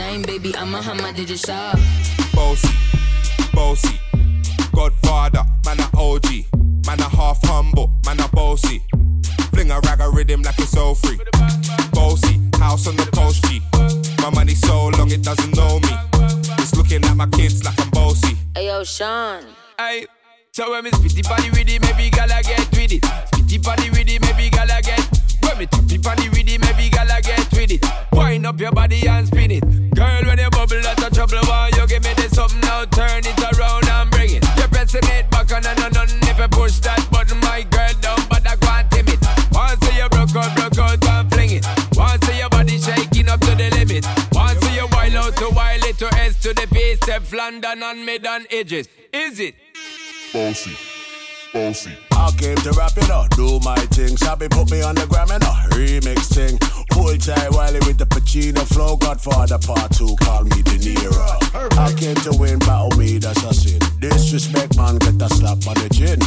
079, baby, I'm a hammer, did you shop? Bossy, bossy. Godfather, man a OG. Man a half humble, man a bossy. Fling a rag a rhythm like it's all free. Bossy, house on the coast G. My money so long it doesn't know me. It's looking at my kids like I'm bossy. Ayo, Sean. Aye. So when me spitty body with it, maybe gala get with it. Spitty body with it, maybe gala get. When me tippy body with it, maybe gala get with it. Wind up your body and mid and edges. Is it? bossy, bossy. I came to rap it up, do my thing. Sabi put me on the gram and a remix thing. Hold tight Wiley with the Pacino flow. Godfather part two, call me De Niro. I came to win, battle me, that's a sin. Disrespect, man, get a slap on the chin.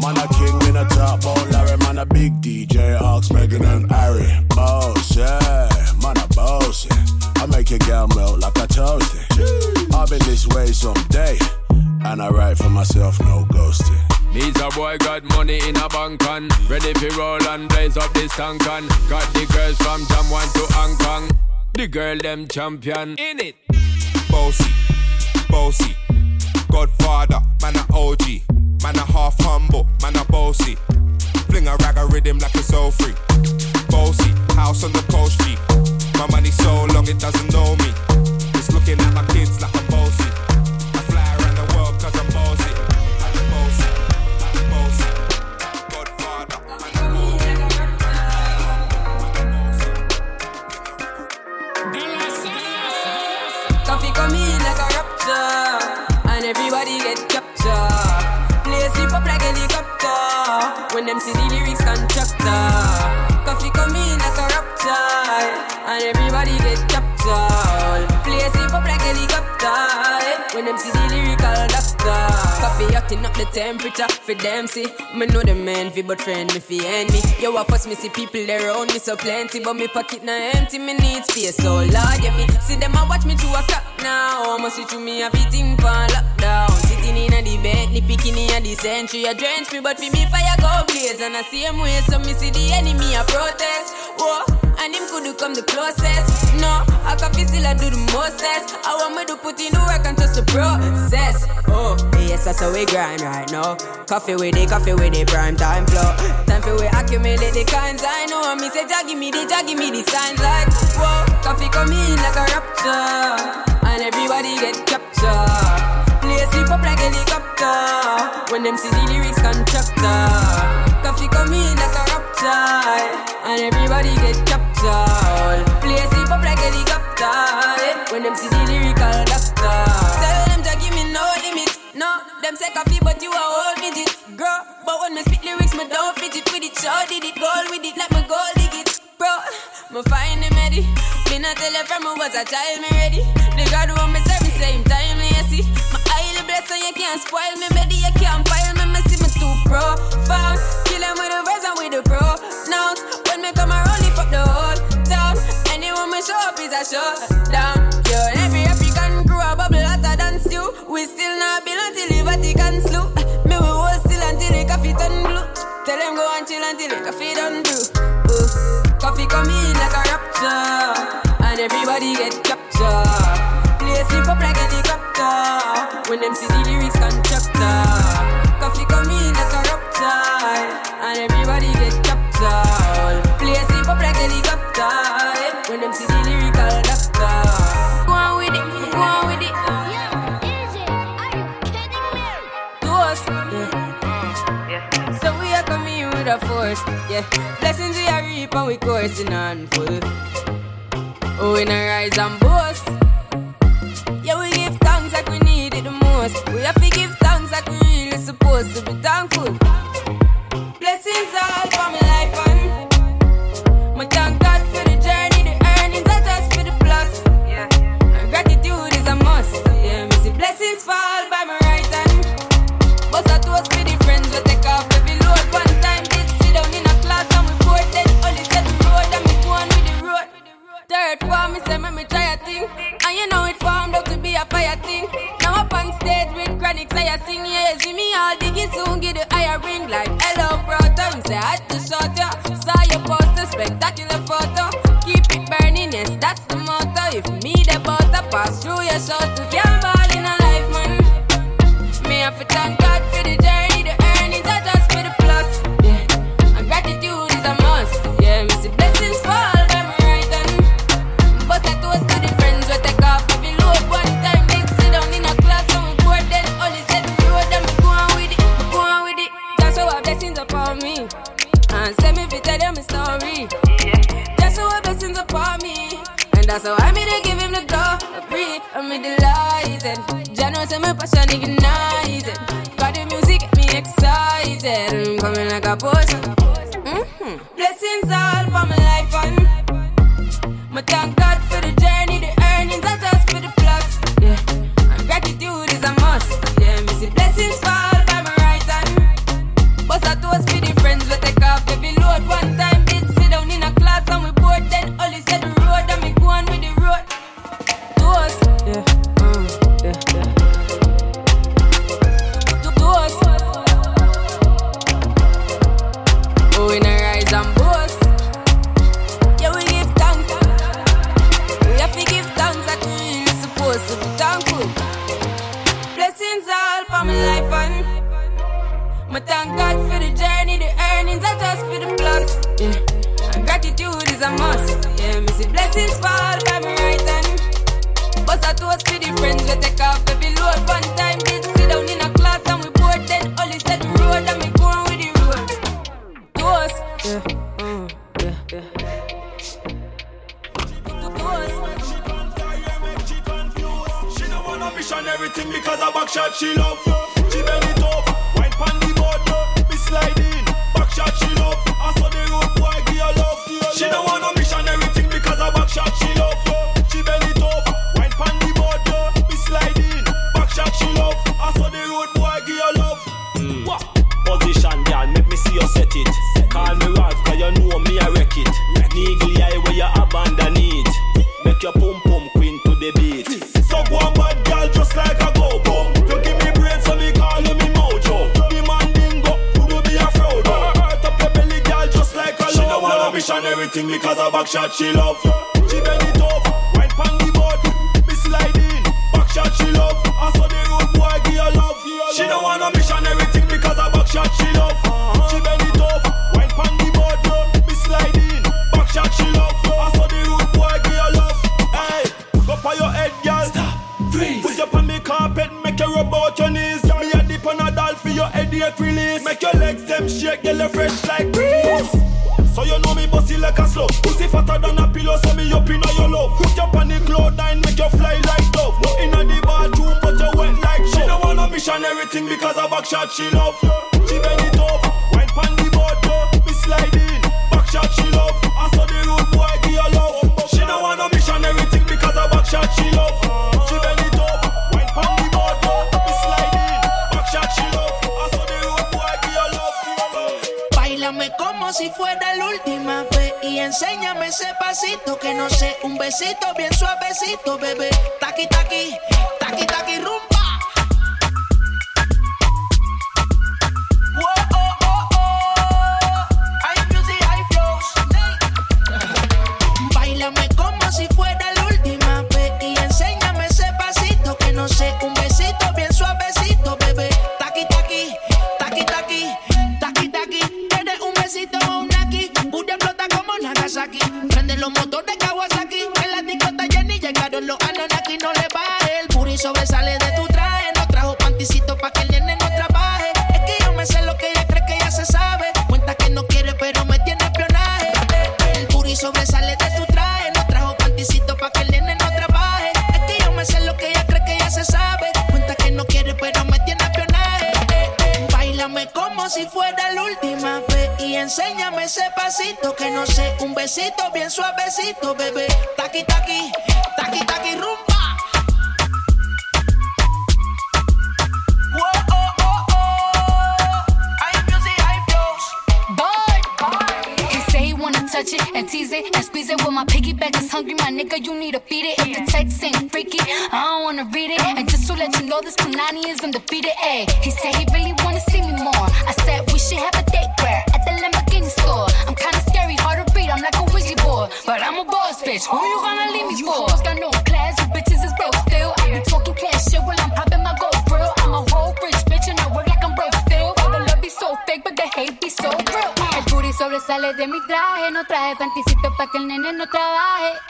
Man, a king in a top, oh Larry, man, a big DJ, Ox, Megan and Harry. Boss, yeah, man, a bossy. I make your girl melt like a toasty. I'll this way someday. And I write for myself, no ghosting. Me's a boy got money in a bank and ready for roll and blaze up this tank and got the girls from Jam 1 to Hong Kong. The girl them champion in it. Bossy, bossy, Godfather, man a OG, man a half humble, man a bossy. Fling a rag a rhythm like it's all free. Bossy, house on the coast G. My money so long it doesn't know me. Hotting up the temperature for them see. Me know the man fi but friend me fi enemy. Yo, I first me see people around me so plenty, but me pocket now empty. Me need space so large, yeah me see them a watch me to a clock now. Must see through me a fitting pan lockdown in a the Bentley, picking in the century. I drench me, but for me fire go blaze. And I see him way, so me see the enemy a protest. Whoa, and him could do come the closest. No, I can feel still I do the mostest. I want me to put in the work and trust the process. Oh, yes, that's how we grind right now. Koffee with the Koffee with the prime time flow. Time for we accumulate the kinds I know. And me say, Jaggy me the, Jaggy me the signs like, whoa, coffee come in like a rapture. And everybody get captured slip up like helicopter. When them see the lyrics constructor. Koffee come in like a raptor. And everybody get captured. Play slip up like helicopter. Eh? When them see the lyrical doctor. Tell them to give me no limit. No, them say Koffee, but you are whole midget. Girl, but when me spit lyrics, me don't fidget with it. Sure did it, goal with it, like me goal dig it. Bro, me find him ready. Me not tell you from me was a child, me ready. The God want me serve me same time, me see. My highly blessed, so you can't spoil me, baby. You can't pile me, me see me too profound. Kill him with the verse and with the pronouns. When force. Yeah, blessings we are reaping, we coursing on full. Oh, in a rise and boast. word for me, say me, me try a thing. And you know it formed up to be a fire thing. Now up on stage with chronic, say I sing, yeah, see me all diggy soon, get the higher ring. Like, hello, brother, me say, I to shot ya. Saw your poster, spectacular photo. Keep it burning, yes, that's the motto. If me the butter pass through your soul to yeah. blessings upon me. And send me if tell you my story. Just so what blessings upon me. And that's how I me to give him the glory. Free, I'm me delighted. Jano say my passion ignited. Got the music get me excited. I'm coming like a potion. Mm-hmm. Blessings all for my life and my thank God for the journey. The She don't wanna mission everything because I backshot she love. She bend it up, wine pan the board, be sliding. Backshot she love, I saw the road boy give her love. She don't wanna mission everything because I backshot she love. everything because of back shot she love. She bend it in your love. Put up on the cloud nine, make you fly like dove. No in the too, but you wet like shove. She don't wanna missionary everything because of backshot she love. She bend it over. besito, bien suavecito, bebé. Taqui, taqui. Enséñame ese pasito que no sé, un besito bien suavecito, bebé. Taqui, taqui, taqui, taqui, rumba. touch it and tease it and squeeze it. When my piggyback is hungry, my nigga, you need to feed it. If the text ain't freaky, I don't wanna read it. And just to let you know, this Punani is undefeated. Ayy, he said he really wanna see me more. I said we should have a date where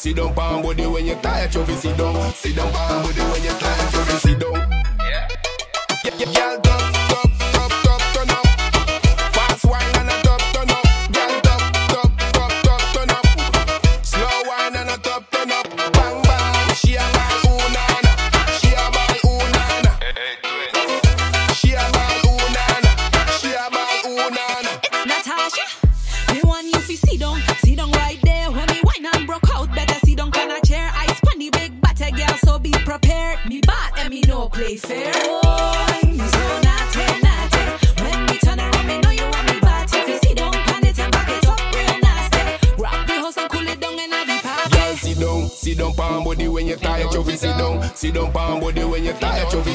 Sit down. Palm body when you're tired, you sit down. Don't pound body when you tired, your be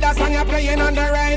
That song you're playing on the radio,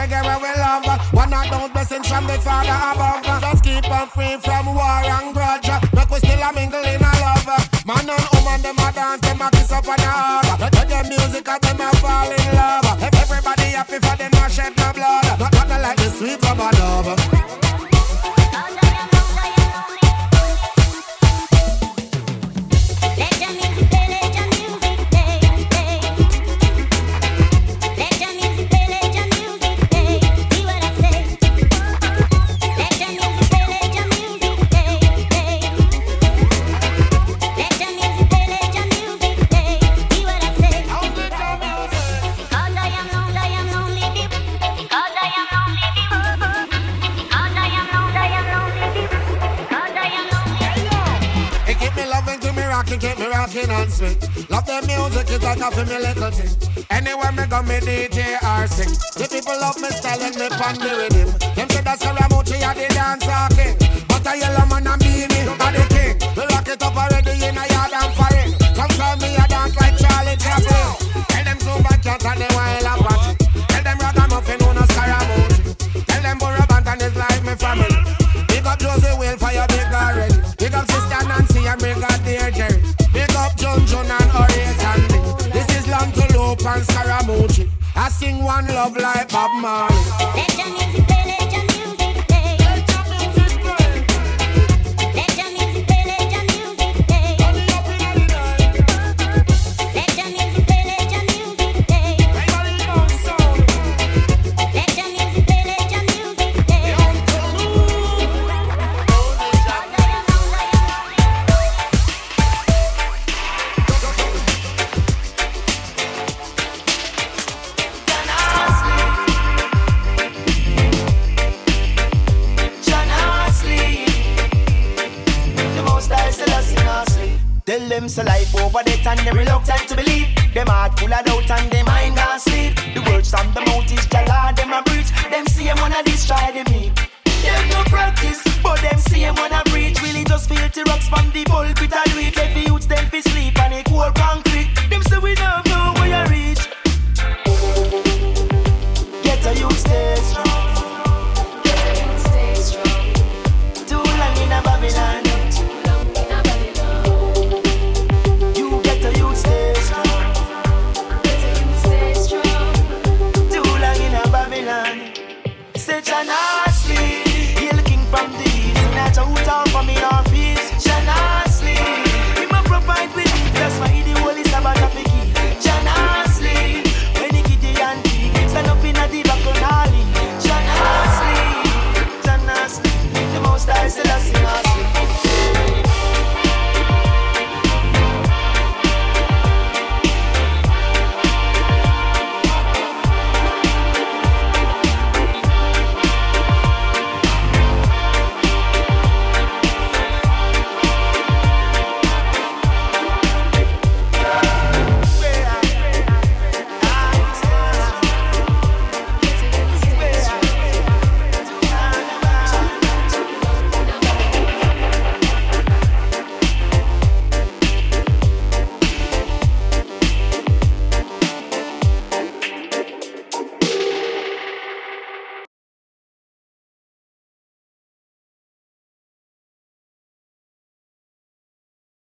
reggae where we love. One of those blessings from the Father above. Just keep us free from war and grudge. Make we still a mingle in a love. Man and woman, them a dance, them a kiss up on the hug. Let the music and them a fall in love. Everybody happy for them a shed no blood. Not gonna like the sweet rubber dub. Sweet. Love the music, it's like a for me little thing. Anywhere me go, me DJ or sing. The people love me style and me pan the rhythm. Them say that's Karamuchi and the dancer king. But a yellow man and me, me are the king. We rock it up already in a yard and foreign. Come tell me I dance like Charlie Chaplin. Sing one love like Bob Marley. them so life over debt and they reluctant to believe. Them heart full of doubt and them mind can't sleep. The words from the mouth is jala, them a preach. Them see them wanna destroy the me. Them no practice, but them see them wanna preach. Really just filthy rocks from the pulpit and do it. Every youth them fi sleep and it cold concrete. Them say we don't know where you reach. Get a youth stay strong.